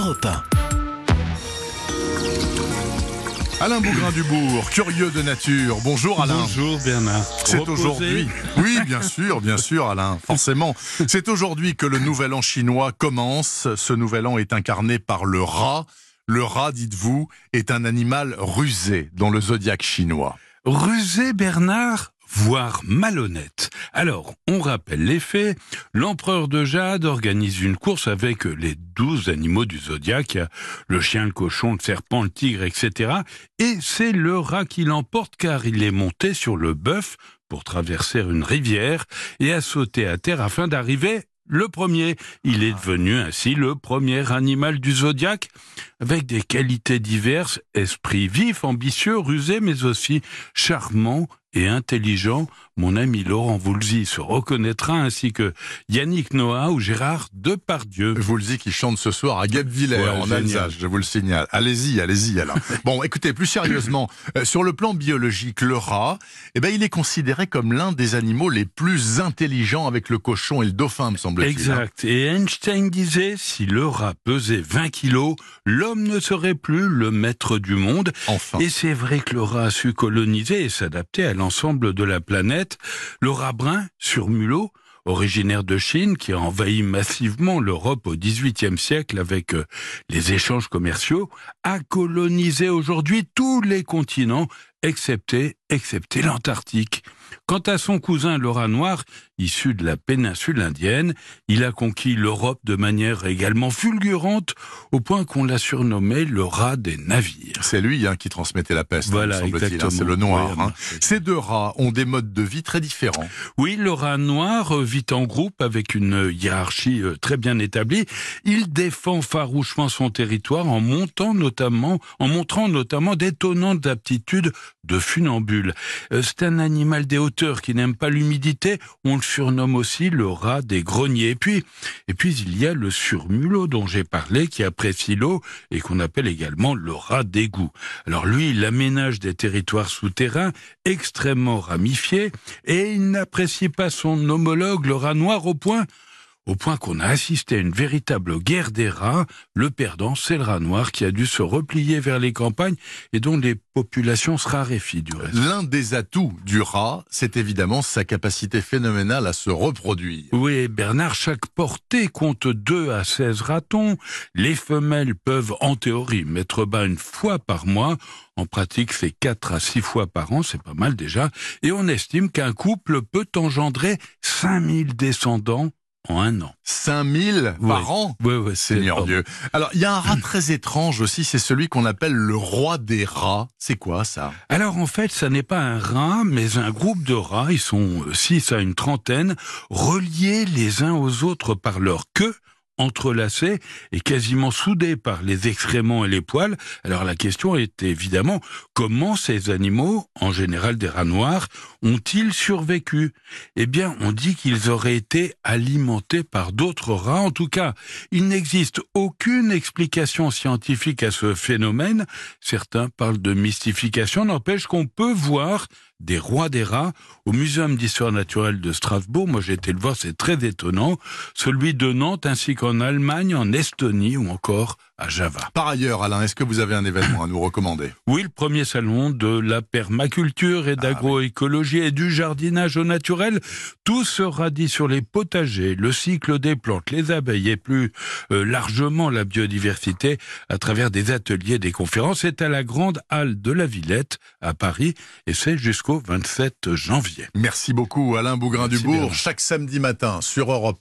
Europe 1. Alain Bougrain-Dubourg, curieux de nature. Bonjour Alain. Bonjour Bernard. C'est aujourd'hui. Oui, bien sûr, bien sûr, Alain, forcément. C'est aujourd'hui que le nouvel an chinois commence. Ce nouvel an est incarné par le rat. Le rat, dites-vous, est un animal rusé dans le zodiaque chinois. Rusé Bernard voire malhonnête. Alors, on rappelle les faits. L'empereur de Jade organise une course avec les douze animaux du zodiaque, le chien, le cochon, le serpent, le tigre, etc. Et c'est le rat qui l'emporte car il est monté sur le bœuf pour traverser une rivière et a sauté à terre afin d'arriver le premier. Il est devenu ainsi le premier animal du zodiaque, avec des qualités diverses, esprit vif, ambitieux, rusé, mais aussi charmant et intelligent, mon ami Laurent Voulzy se reconnaîtra ainsi que Yannick Noah ou Gérard Depardieu. Voulzy qui chante ce soir à Guebwiller Ouais, en génial. Alsace, je vous le signale. Allez-y, allez-y Alain. bon, écoutez, plus sérieusement, euh, sur le plan biologique, le rat, eh ben, il est considéré comme l'un des animaux les plus intelligents avec le cochon et le dauphin, me semble-t-il. hein. Exact. Et Einstein disait, si le rat pesait 20 kilos, l'homme ne serait plus le maître du monde. Enfin. Et c'est vrai que le rat a su coloniser et s'adapter à l'ensemble de la planète. Le brun, sur mulot, originaire de Chine, qui a envahi massivement l'Europe au XVIIIe siècle avec euh, les échanges commerciaux, a colonisé aujourd'hui tous les continents, excepté, excepté l'Antarctique. Quant à son cousin le rat noir, issu de la péninsule indienne, il a conquis l'Europe de manière également fulgurante, au point qu'on l'a surnommé le rat des navires. C'est lui hein, qui transmettait la peste, Voilà, semble-t-il, hein, c'est le noir. Oui, hein. Ces deux rats ont des modes de vie très différents. Oui, le rat noir euh, vit en groupe avec une hiérarchie euh, très bien établie. Il défend farouchement son territoire en montant notamment, en montrant notamment d'étonnantes aptitudes de funambule. Euh, C'est un animal des hauteurs qui n'aime pas l'humidité. On le surnomme aussi le rat des greniers. Et puis, et puis il y a le surmulot dont j'ai parlé qui apprécie l'eau et qu'on appelle également le rat d'égout. Alors lui, il aménage des territoires souterrains extrêmement ramifiés et il n'apprécie pas son homologue, le rat noir, au point au point qu'on a assisté à une véritable guerre des rats. Le perdant, c'est le rat noir qui a dû se replier vers les campagnes et dont les populations se raréfient du reste. L'un des atouts du rat, c'est évidemment sa capacité phénoménale à se reproduire. Oui, Bernard, chaque portée compte 2 à 16 ratons. Les femelles peuvent, en théorie, mettre bas une fois par mois. En pratique, c'est 4 à 6 fois par an, c'est pas mal déjà. Et on estime qu'un couple peut engendrer 5000 descendants en un an. 5000 Ouais. par an? Oui, oui, c'est Seigneur. Dieu. Alors, il y a un rat très étrange aussi, c'est celui qu'on appelle le roi des rats. C'est quoi ça? Alors en fait, ça n'est pas un rat, mais un groupe de rats, ils sont 6 à une trentaine, reliés les uns aux autres par leur queue, entrelacés et quasiment soudés par les excréments et les poils. Alors la question est évidemment comment ces animaux, en général des rats noirs, ont-ils survécu? Eh bien, on dit qu'ils auraient été alimentés par d'autres rats. En tout cas, il n'existe aucune explication scientifique à ce phénomène. Certains parlent de mystification, n'empêche qu'on peut voir des rois des rats au Muséum d'histoire naturelle de Strasbourg. Moi, j'ai été le voir, c'est très étonnant. Celui de Nantes, ainsi qu'en Allemagne, en Estonie ou encore à Java. Par ailleurs, Alain, est-ce que vous avez un événement à nous recommander? Oui, le premier salon de la permaculture et d'agroécologie et du jardinage au naturel. Tout sera dit sur les potagers, le cycle des plantes, les abeilles et plus euh, largement la biodiversité à travers des ateliers, des conférences. C'est à la grande halle de la Villette à Paris et c'est jusqu'au 27 janvier. Merci beaucoup, Alain Bougrain-Dubourg. Chaque samedi matin sur Europe